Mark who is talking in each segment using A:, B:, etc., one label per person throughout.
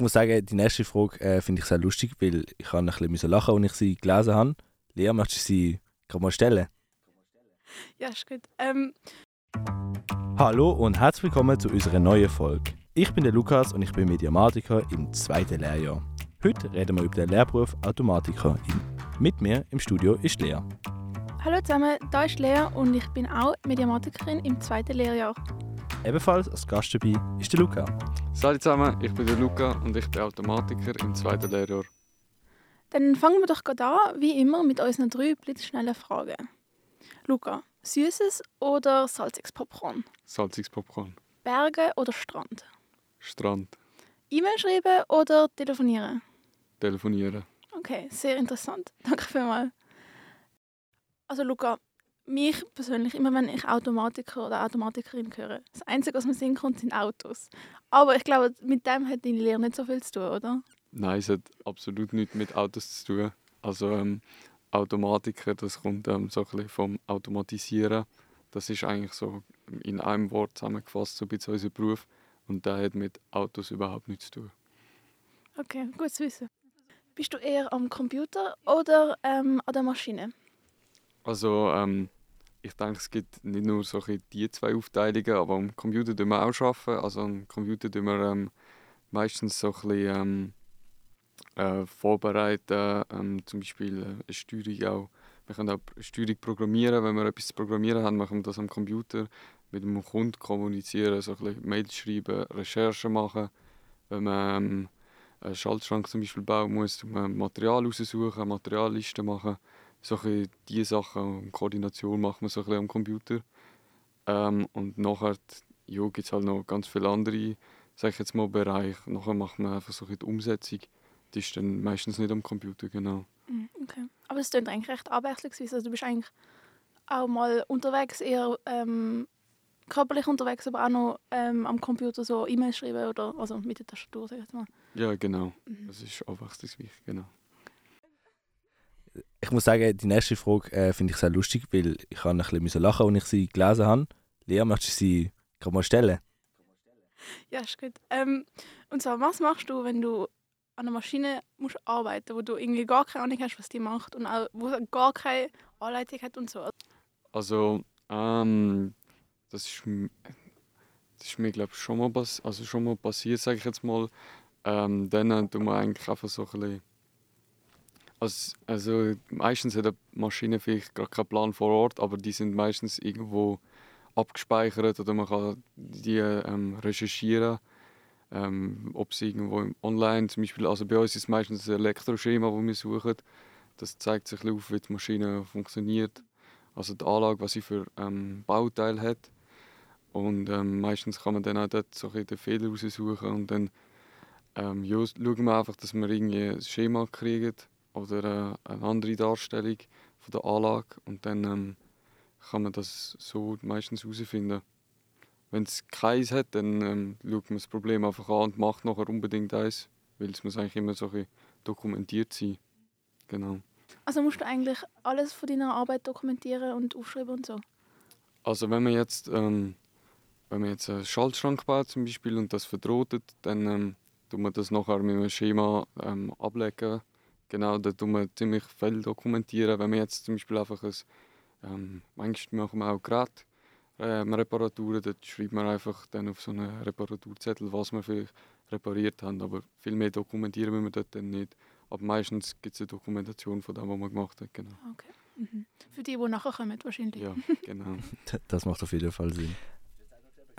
A: Ich muss sagen, die nächste Frage äh, finde ich sehr lustig, weil ich ein bisschen lachen als ich sie gelesen habe. Lea, möchtest du sie gerade mal stellen?
B: Ja, ist gut. Ähm.
A: Hallo und herzlich willkommen zu unserer neuen Folge. Ich bin der Lukas und ich bin Mediamatiker im zweiten Lehrjahr. Heute reden wir über den Lehrberuf Automatikerin. Mit mir im Studio ist Lea.
B: Hallo zusammen, da ist Lea und ich bin auch Mediamatikerin im zweiten Lehrjahr.
A: Ebenfalls als Gast dabei ist der Luca.
C: Salut zusammen, ich bin der Luca und ich bin Automatiker im zweiten Lehrjahr.
B: Dann fangen wir doch gerade an, wie immer, mit unseren drei blitzschnellen Fragen. Luca, süßes oder salziges Popcorn?
C: Salziges Popcorn.
B: Berge oder Strand?
C: Strand.
B: E-Mail schreiben oder telefonieren?
C: Telefonieren.
B: Okay, sehr interessant. Danke vielmals. Also Luca, mich persönlich, immer wenn ich Automatiker oder Automatikerin höre, das Einzige, was mir Sinn kommt, sind Autos. Aber ich glaube, mit dem hat deine Lehre nicht so viel zu tun, oder?
C: Nein, es hat absolut nichts mit Autos zu tun. Also ähm, Automatiker, das kommt ähm, so ein bisschen vom Automatisieren. Das ist eigentlich so in einem Wort zusammengefasst, so ein bisschen unser Beruf. Und der hat mit Autos überhaupt nichts zu tun.
B: Okay, gut zu wissen. Bist du eher am Computer oder ähm, an der Maschine?
C: Also ähm, ich denke, es gibt nicht nur so die zwei Aufteilungen, aber am Computer arbeiten wir auch. Arbeiten. Also am Computer arbeiten wir ähm, meistens so ein bisschen, ähm, äh, vorbereiten, ähm, zum Beispiel eine Steuerung auch. Wir können auch eine Steuerung programmieren, wenn wir etwas zu programmieren haben, machen wir das am Computer. Mit dem Kunden kommunizieren, so ein Mails schreiben, Recherchen machen. Wenn man ähm, einen Schaltschrank zum Beispiel bauen muss, Material raussuchen, Materiallisten machen so diese Sachen und Koordination macht man so ein am Computer. Ähm, und nachher ja, gibt es halt noch ganz viele andere sag ich jetzt mal, Bereiche. Nachher macht man einfach so die Umsetzung. Die ist dann meistens nicht am Computer, genau.
B: Mm, okay. Aber es klingt eigentlich recht abwechslungsweise. Also du bist eigentlich auch mal unterwegs, eher ähm, körperlich unterwegs, aber auch noch ähm, am Computer so E-Mails schreiben oder also mit der Tastatur, sag ich jetzt mal.
C: Ja, genau. Mhm. Das ist abwechslungsreich, genau
A: ich muss sagen, die nächste Frage äh, finde ich sehr lustig, weil ich ein bisschen lachen als ich sie gelesen habe. Lea, möchtest du sie gerade mal stellen?
B: Ja, ist gut. Ähm, und zwar, was machst du, wenn du an einer Maschine musst arbeiten wo du irgendwie gar keine Ahnung hast, was die macht und auch, wo gar keine Anleitung hat und so?
C: Also, ähm, das ist, das ist mir, glaube schon mal, also schon mal passiert, sage ich jetzt mal. Ähm, dann tun wir eigentlich einfach so ein bisschen also, also meistens hat eine Maschine vielleicht gar keinen Plan vor Ort, aber die sind meistens irgendwo abgespeichert oder man kann die ähm, recherchieren, ähm, ob sie irgendwo online, zum Beispiel, also bei uns ist es meistens ein Elektroschema, das wir suchen. Das zeigt sich auf, wie die Maschine funktioniert, also die Anlage, was sie für ähm, Bauteil hat. Und ähm, meistens kann man dann auch dort so den Fehler raussuchen und dann ähm, ja, schauen wir einfach, dass wir irgendwie ein Schema kriegen oder äh, eine andere Darstellung von der Anlage und dann ähm, kann man das so meistens herausfinden. Wenn es keins hat, dann ähm, schaut man das Problem einfach an und macht nachher unbedingt eins, weil es muss eigentlich immer so dokumentiert sein. Genau.
B: Also musst du eigentlich alles von deiner Arbeit dokumentieren und aufschreiben und so?
C: Also wenn man jetzt, ähm, wenn man jetzt einen Schaltschrank baut zum Beispiel und das verdrotet, dann ähm, tut man das nachher mit einem Schema ähm, ablegen Genau, da tun wir ziemlich viel dokumentieren. Wenn wir jetzt zum Beispiel einfach ein, ähm, manchmal machen wir auch gerade ähm, Reparaturen, dort schreibt man einfach dann auf so einen Reparaturzettel, was wir vielleicht repariert haben. Aber viel mehr dokumentieren wir dort dann nicht. Aber meistens gibt es eine Dokumentation von dem, was man gemacht hat. Genau.
B: Okay. Mhm. Für die, die nachher kommen, wahrscheinlich.
C: Ja, genau.
A: das macht auf jeden Fall Sinn.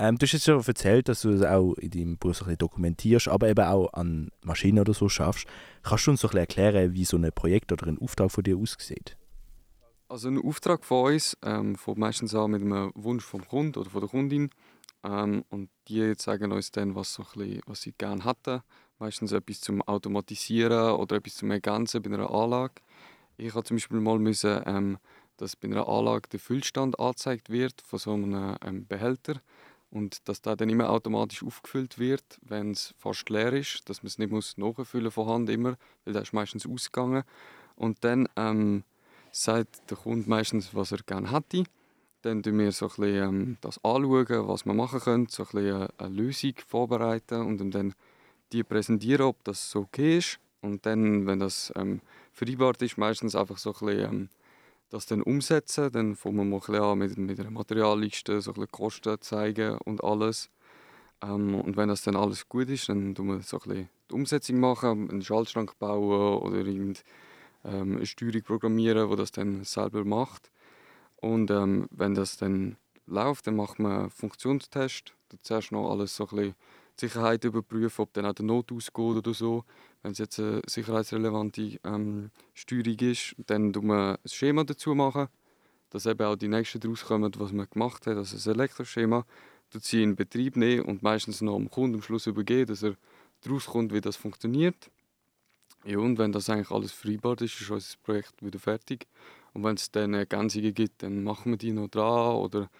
A: Ähm, du hast jetzt schon erzählt, dass du es auch in deinem Beruf ein dokumentierst, aber eben auch an Maschinen oder so schaffst. Kannst du uns so ein erklären, wie so ein Projekt oder ein Auftrag von dir aussieht?
C: Also ein Auftrag von uns ähm, fängt meistens an mit einem Wunsch vom Kunden oder von der Kundin. Ähm, und die sagen uns dann, was, so bisschen, was sie gerne hätten. Meistens etwas zum Automatisieren oder etwas zum Ergänzen bei einer Anlage. Ich habe zum Beispiel mal müssen, ähm, dass bei einer Anlage der Füllstand angezeigt wird von so einem ähm, Behälter und dass der dann immer automatisch aufgefüllt wird, wenn es fast leer ist, dass man es nicht muss nachfüllen von Hand immer, weil der ist meistens ausgegangen. Und dann ähm, sagt der Kunde meistens, was er gerne hätte. Dann tun wir so ein bisschen, ähm, das anschauen, was wir machen können, so ein bisschen eine, Lösung vorbereiten und dann die präsentieren, ob das so okay ist. Und dann, wenn das ähm, vereinbart ist, meistens einfach so ein bisschen, ähm, das dann umsetzen. Dann fangen wir mal ein an mit, mit einer Materialliste, so ein Kosten zeigen und alles. Ähm, und wenn das dann alles gut ist, dann tun wir so ein die Umsetzung machen, einen Schaltschrank bauen oder irgend, ähm, eine Steuerung programmieren, die das dann selber macht. Und ähm, wenn das dann läuft, dann macht man einen Funktionstest. Zuerst noch alles so ein bisschen Sicherheit überprüfen, ob dann auch der Not ausgeht oder so. Wenn es jetzt eine sicherheitsrelevante ähm, Steuerung ist, dann tun wir ein Schema dazu machen, dass eben auch die nächsten daraus kommen, was man gemacht hat, also ein Elektroschema. tut sie in Betrieb nehmen und meistens noch dem Kunden am Schluss übergeben, dass er daraus kommt, wie das funktioniert. Ja, und wenn das eigentlich alles vereinbart ist, ist unser Projekt wieder fertig. Und wenn es dann Ergänzungen gibt, dann machen wir die noch dran. Oder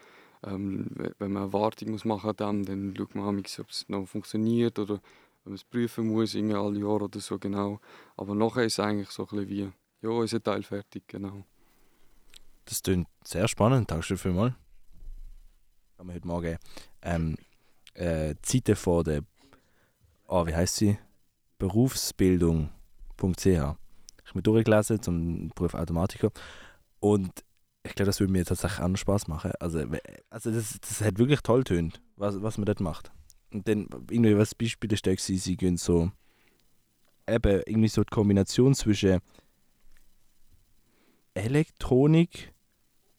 C: ähm, wenn man eine Wartung muss machen muss, dann schaut man, ob es noch funktioniert oder wenn man es prüfen muss, alle Jahre oder so genau. Aber nachher ist es eigentlich so ein wie, ja, unser Teil fertig, genau.
A: Das klingt sehr spannend, danke vielmals. Haben wir heute Morgen ähm, äh, Seite von der, oh, wie heißt sie? Berufsbildung ich habe mir durchgelesen zum Beruf Automatiker. Und ich glaube, das würde mir tatsächlich auch noch Spaß machen. Also, also das, das hat wirklich toll tönt, was, was man dort macht. Und dann, irgendwie, was Beispiel ist, sie, gehen so, eben, irgendwie so die Kombination zwischen Elektronik,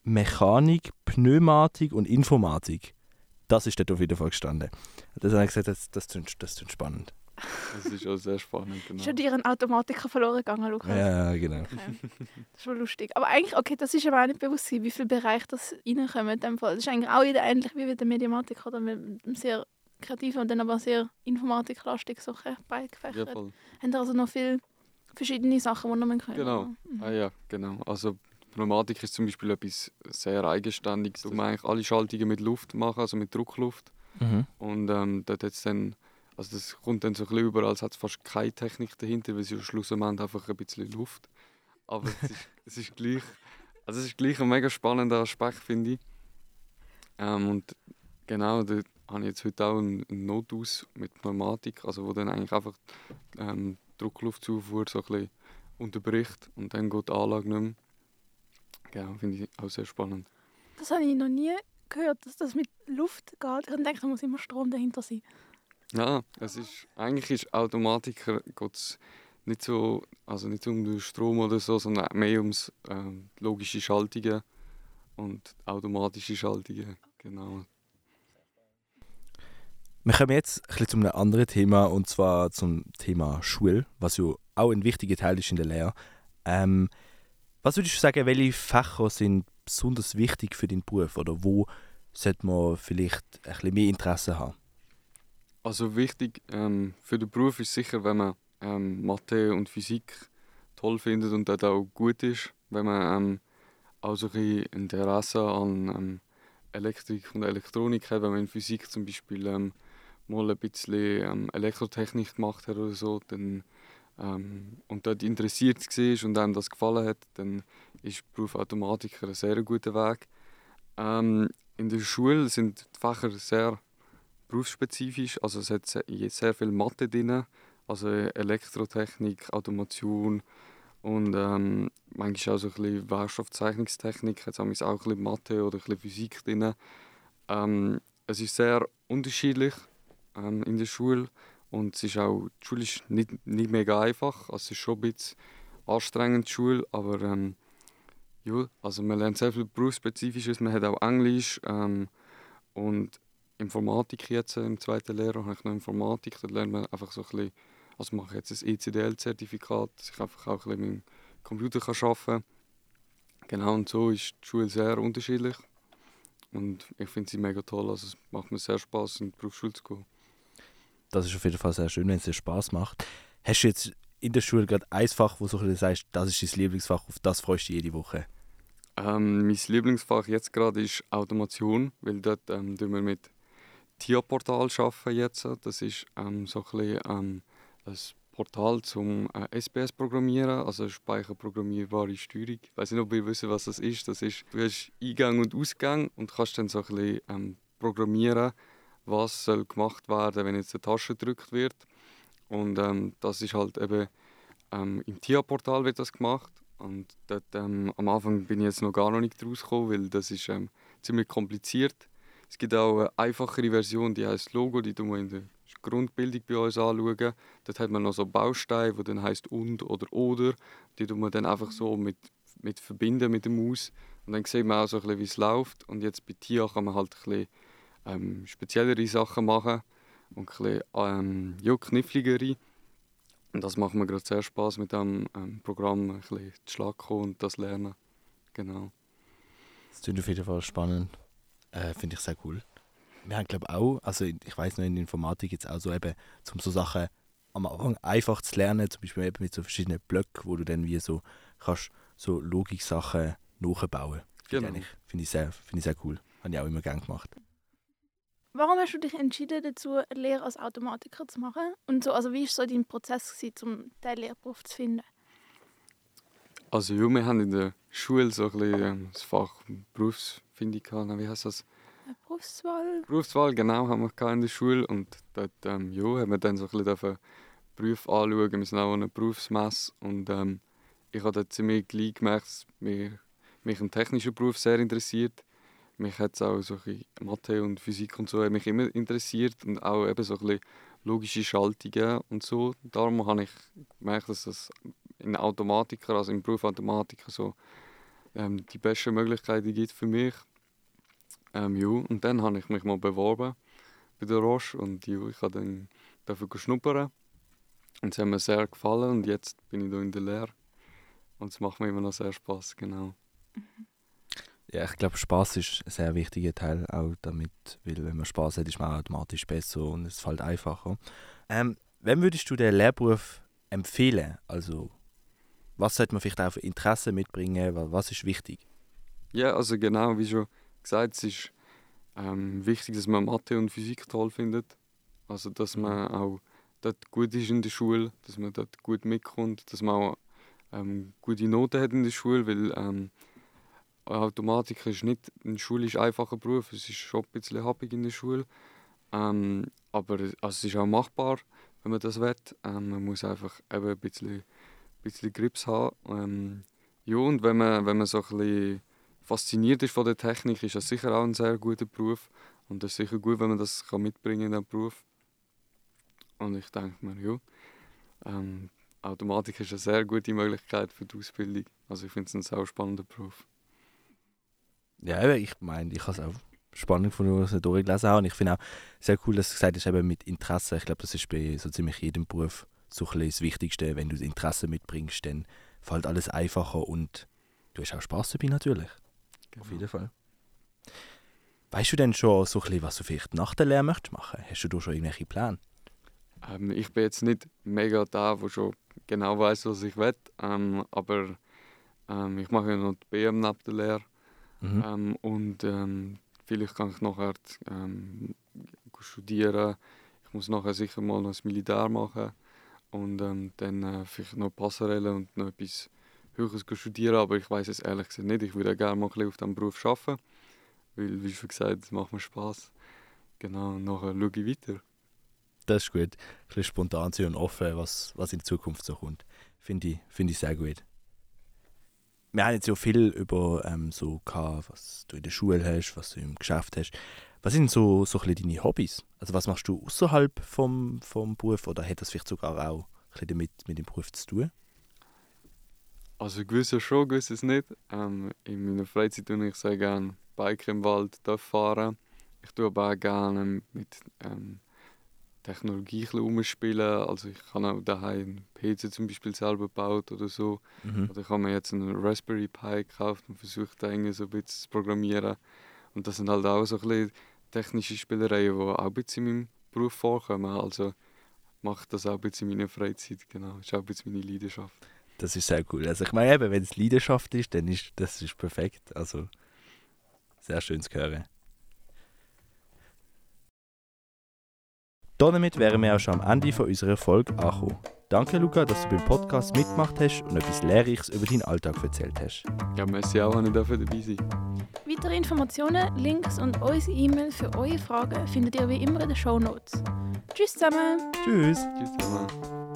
A: Mechanik, Pneumatik und Informatik. Das ist dort auf jeden Fall gestanden. Das habe ich gesagt, das, das, das, das, das spannend.
C: Das ist auch sehr spannend,
B: genau. Schon dir ein Automatiker verloren gegangen, Lukas?
A: Ja, genau.
B: Okay. Das ist schon lustig. Aber eigentlich, okay, das ist aber auch nicht bewusst, wie viele Bereiche das reinkommen. In dem Fall. Das ist eigentlich auch wieder ähnlich wie der Mediamatik, oder? Mit einem sehr kreativen und dann aber sehr informatiklastig so beigefächert. Ja, voll. Haben also noch viele verschiedene Sachen, die man können.
C: Genau. Mhm. Ah, ja, genau. Also Pneumatik ist zum Beispiel etwas sehr eigenständiges. Du eigentlich alle Schaltungen mit Luft machen, also mit Druckluft. Mhm. Und ähm, dort hat dann also das kommt dann so ein bisschen über, als hat es fast keine Technik dahinter, weil es am Schluss einfach ein bisschen Luft. Aber es ist, es ist gleich, also es ist gleich ein mega spannender Aspekt, finde ich. Ähm, und genau, da habe ich jetzt heute auch einen Notaus mit Pneumatik, also wo dann eigentlich einfach ähm, Druckluftzufuhr so ein bisschen unterbricht und dann geht die Anlage nicht mehr. Genau, finde ich auch sehr spannend.
B: Das habe ich noch nie gehört, dass das mit Luft geht. Ich denke, da muss immer Strom dahinter sein.
C: Ja, es ist, eigentlich ist Automatiker nicht so, also nicht um den Strom oder so, sondern mehr um äh, logische Schaltungen und automatische Schaltungen, genau.
A: Wir kommen jetzt ein bisschen zu einem anderen Thema und zwar zum Thema Schule, was ja auch ein wichtiger Teil ist in der Lehre. Ähm, was würdest du sagen, welche Fächer sind besonders wichtig für deinen Beruf oder wo sollte man vielleicht ein bisschen mehr Interesse haben?
C: Also wichtig ähm, für den Beruf ist sicher, wenn man ähm, Mathe und Physik toll findet und das auch gut ist, wenn man ähm, auch so ein Interesse an ähm, Elektrik und Elektronik hat, wenn man in Physik zum Beispiel ähm, mal ein bisschen ähm, Elektrotechnik gemacht hat oder so, dann, und dort interessiert war und einem das gefallen hat, dann ist Beruf Automatiker ein sehr guter Weg. In der Schule sind die Fächer sehr berufsspezifisch. Also es hat sehr viel Mathe drin, also Elektrotechnik, Automation und ähm, manchmal auch so ein bisschen Werkstoffzeichnungstechnik, jetzt haben wir auch ein bisschen Mathe oder ein bisschen Physik drin. Ähm, es ist sehr unterschiedlich ähm, in der Schule und es ist auch, die Schule ist nicht, nicht mega einfach, also es ist schon ein bisschen anstrengend die Schule, aber ähm, ja, also man lernt sehr viel berufsspezifisches, man hat auch Englisch ähm, und Informatik jetzt im zweiten Lehrjahr, habe ich noch Informatik, da lernt man einfach so ein bisschen, also mache ich jetzt ein ECDL-Zertifikat, dass ich einfach auch ein bisschen mit dem Computer kann arbeiten kann. Genau, und so ist die Schule sehr unterschiedlich und ich finde sie mega toll, also es macht mir sehr Spaß in die Berufsschule zu gehen.
A: Das ist auf jeden Fall sehr schön, wenn es dir Spaß macht. Hast du jetzt in der Schule gerade ein Fach, wo du sagst, das ist dein Lieblingsfach, auf das freust du jede Woche?
C: Ähm, mein Lieblingsfach jetzt gerade ist Automation, weil dort ähm, wir mit TIA-Portal arbeiten jetzt. Das ist ähm, so ein, bisschen, ähm, ein Portal zum äh, SPS programmieren, also speicherprogrammierbare Steuerung. Ich weiß nicht, ob ihr wisst, was das ist. Das ist, du hast Eingang und Ausgang und kannst dann so ein bisschen ähm, programmieren, was soll gemacht werden, wenn jetzt eine Tasche gedrückt wird. Und ähm, das ist halt eben ähm, im TIA-Portal wird das gemacht. Und dort, ähm, am Anfang bin ich jetzt noch gar noch nicht rausgekommen, weil das ist ähm, ziemlich kompliziert. Es gibt auch eine einfachere Version, die heißt Logo, die tun wir in der Grundbildung bei uns anschauen. Dort hat man noch so Bausteine, die dann heißt und oder oder. Die tun wir dann einfach so mit, mit verbinden mit der Maus. Und dann sieht man auch so ein bisschen, wie es läuft. Und jetzt bei TIA kann man halt ein bisschen ähm, speziellere Sachen machen und ein bisschen ähm, ja, kniffligere. Und das macht mir gerade sehr Spaß mit dem ähm, Programm, ein bisschen zu Schlag kommen und das lernen. Genau.
A: Das klingt auf jeden Fall spannend. Äh, Finde ich sehr cool. Wir haben, glaube auch, also ich weiß noch, in der Informatik jetzt auch so eben, um so Sachen am Anfang einfach zu lernen, zum Beispiel eben mit so verschiedenen Blöcken, wo du dann wie so kannst so Logik-Sachen nachbauen. Finde
C: Genau.
A: ich, finde ich, sehr, finde ich sehr cool. Habe ich auch immer gerne gemacht.
B: Warum hast du dich entschieden dazu, eine Lehre als Automatiker zu machen? Und so, also wie war so dein Prozess, gewesen, um diesen Lehrberuf zu finden?
C: Also ja, wir haben in der Schule so ein bisschen ähm, das Fach Berufsfindung gehabt. Nein, Wie heißt das?
B: Berufswahl?
C: Berufswahl, genau, haben wir in der Schule. Und dort ähm, ja, haben wir dann so ein bisschen dürfen Berufe anschauen. Wir sind auch an einer Berufsmesse. Und ähm, ich habe dort ziemlich gleich gemerkt, dass mich, mich ein technischer Beruf sehr interessiert. Mich hat es auch so ein Mathe und Physik und so hat mich immer interessiert. Und auch eben so ein bisschen logische Schaltungen und so. Darum habe ich gemerkt, dass das in Automatiker, also im Beruf Automatiker, so ähm, die besten Möglichkeiten gibt für mich. Ähm, ja, und dann habe ich mich mal beworben bei der Roche und ja, ich habe dann dafür schnuppern. Und es hat mir sehr gefallen und jetzt bin ich hier in der Lehre. Und es macht mir immer noch sehr Spaß, genau.
A: Ja, ich glaube, Spaß ist ein sehr wichtiger Teil auch damit, weil wenn man Spaß hat, ist man automatisch besser und es fällt einfacher. Ähm, wem würdest du den Lehrberuf empfehlen? Also, was sollte man vielleicht auch für Interesse mitbringen? Wa- Was ist wichtig?
C: Ja, also genau, wie schon gesagt, es ist ähm, wichtig, dass man Mathe und Physik toll findet. Also, dass man auch dort gut ist in der Schule, dass man dort gut mitkommt, dass man auch ähm, gute Noten hat in der Schule, weil ähm, Automatiker ist nicht ein schulisch einfacher Beruf, es ist schon ein bisschen happig in der Schule. Ähm, aber es- also es ist auch machbar, wenn man das will. Ähm, man muss einfach eben ein bisschen, bisschen Grips haben. Ähm, ja, und wenn man, wenn man so ein bisschen fasziniert ist von der Technik, ist das sicher auch ein sehr guter Beruf. Und das ist sicher gut, wenn man das kann mitbringen in den Beruf. Und ich denke mir, ja, ähm, Automatik ist eine sehr gute Möglichkeit für die Ausbildung. Also ich finde es ein sehr spannender Beruf.
A: Ja, ich meine, ich habe es auch spannend was ich durchgelesen habe. Und ich finde auch sehr cool, dass du gesagt hast, eben mit Interesse. Ich glaube, das ist bei so ziemlich jedem Beruf so ein das Wichtigste. Wenn du das Interesse mitbringst, dann fällt alles einfacher und du hast auch Spaß dabei natürlich. Auf jeden Fall. Weißt du denn schon so ein bisschen, was du vielleicht nach der Lehre möchtest machen? Hast du da schon irgendwelche Pläne?
C: Ähm, ich bin jetzt nicht mega da, wo schon genau weiß, was ich will. Ähm, aber ähm, ich mache ja noch die BM neben der Lehre.
A: Mhm.
C: Ähm, und ähm, vielleicht kann ich nachher ähm, studieren. Ich muss nachher sicher mal noch das Militär machen und dann äh, vielleicht noch Passerelle und noch etwas Höheres studieren. Aber ich weiß es ehrlich gesagt nicht. Ich würde gerne mal auf diesem Beruf arbeiten, weil, wie schon gesagt, es macht mir Spaß. Genau, nachher schaue ich weiter.
A: Das ist gut. Ein bisschen spontan sein und offen, was, was in Zukunft so kommt. Finde ich, finde ich sehr gut. Wir haben jetzt ja viel über ähm, so gehabt, was du in der Schule hast, was du im Geschäft hast. Was sind so, so deine Hobbys? Also was machst du außerhalb vom, vom Beruf oder hat das vielleicht sogar auch ein bisschen damit mit dem Beruf zu tun?
C: Also gewisses schon, gewisses nicht. Ähm, in meiner Freizeit tue ich sehr gerne Bike im Wald fahren. Ich tue aber auch gerne mit ähm, Technologie ein bisschen rumspielen. Also ich habe auch daheim einen PC zum Beispiel selber gebaut oder so.
A: Mhm.
C: Oder ich habe mir jetzt einen Raspberry Pi gekauft und versucht da irgendwie so ein bisschen zu programmieren. Und das sind halt auch so ein bisschen technische Spielereien, die auch ein bisschen in meinem Beruf vorkommen. Also mache ich das auch ein bisschen in meiner Freizeit. Genau, das ist auch ein bisschen meine Leidenschaft.
A: Das ist sehr cool. Also ich meine eben, wenn es Leidenschaft ist, dann ist das ist perfekt. Also sehr schön zu hören. Damit wären wir auch schon am Ende von unserer Folge angekommen. Danke Luca, dass du beim Podcast mitgemacht hast und etwas Lehrreiches über deinen Alltag erzählt hast.
C: Ja, merci auch, dass ich dafür dabei sein
B: Weitere Informationen, Links und unsere E-Mail für eure Fragen findet ihr wie immer in den Show Notes. Tschüss zusammen.
A: Tschüss.
C: Tschüss zusammen.